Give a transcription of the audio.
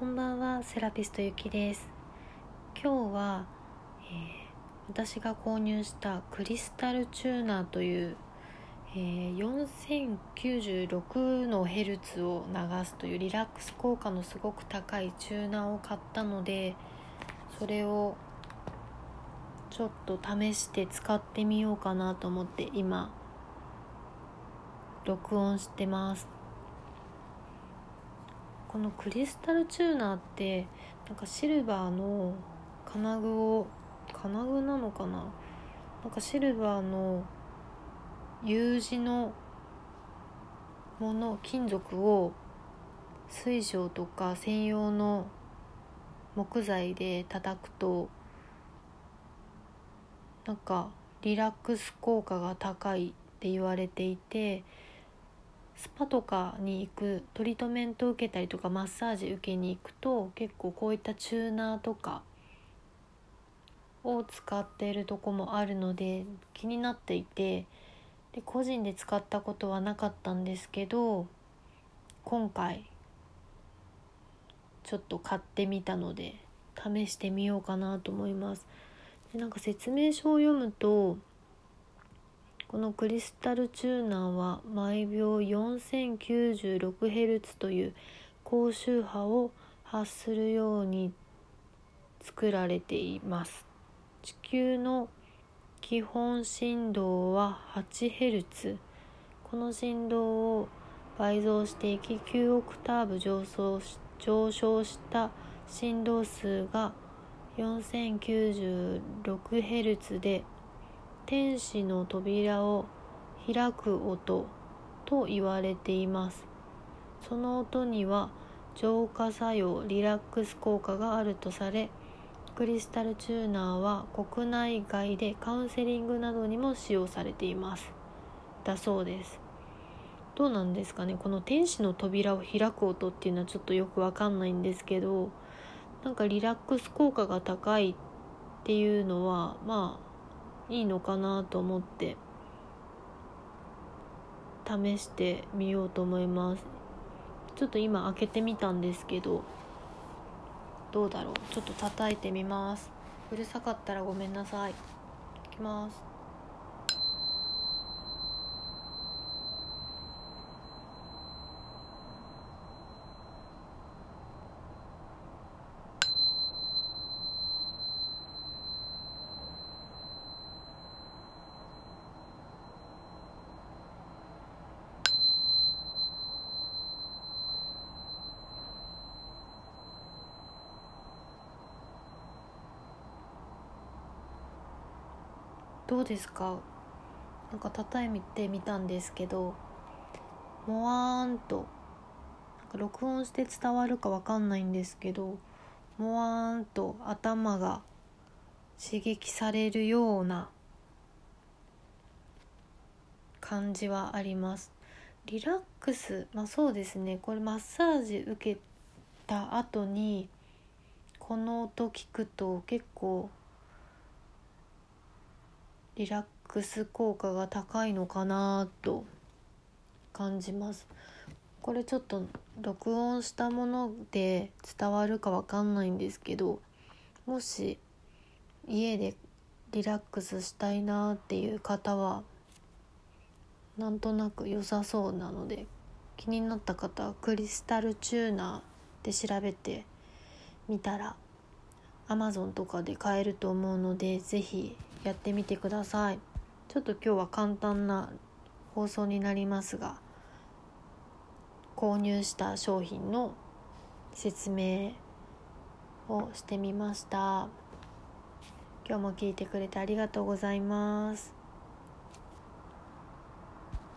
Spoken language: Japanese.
こんばんはセラピストゆきです。今日は、えー、私が購入したクリスタルチューナーという、えー、4096のヘルツを流すというリラックス効果のすごく高いチューナーを買ったのでそれをちょっと試して使ってみようかなと思って今録音してます。このクリスタルチューナーってなんかシルバーの金具を金具なのかな？なんかシルバーの U 字のもの金属を水晶とか専用の木材で叩くとなんかリラックス効果が高いって言われていてスパとかに行くトリートメント受けたりとかマッサージ受けに行くと結構こういったチューナーとかを使っているとこもあるので気になっていてで個人で使ったことはなかったんですけど今回ちょっと買ってみたので試してみようかなと思います。でなんか説明書を読むとこのクリスタルチューナーは毎秒 4096Hz という高周波を発するように作られています。地球の基本振動は 8Hz この振動を倍増していき9オクターブ上昇し上昇した振動数が 4096Hz で天使の扉を開く音と言われています。その音には浄化作用リラックス効果があるとされクリスタルチューナーは国内外でカウンセリングなどにも使用されています。だそうです。どうなんですかね？この天使の扉を開く音っていうのはちょっとよくわかんないんですけどなんかリラックス効果が高いっていうのはまあいいのかなと思って試してみようと思います。ちょっと今開けてみたんですけどどうだろう？ちょっと叩いてみます。うるさかったらごめんなさい。いきます。どうですか？なんか叩いてみたんですけどもわーんとなんか録音して伝わるかわかんないんですけどもわーんと頭が刺激されるような感じはあります。リラックスまあそうですね。これマッサージ受けた後にこの音聞くと結構リラックス効果が高いのかなと感じます。これちょっと録音したもので伝わるかわかんないんですけどもし家でリラックスしたいなっていう方はなんとなく良さそうなので気になった方はクリスタルチューナーで調べてみたら Amazon とかで買えると思うので是非やってみてください。ちょっと今日は簡単な放送になりますが購入した商品の説明をしてみました。今日も聞いてくれてありがとうございます。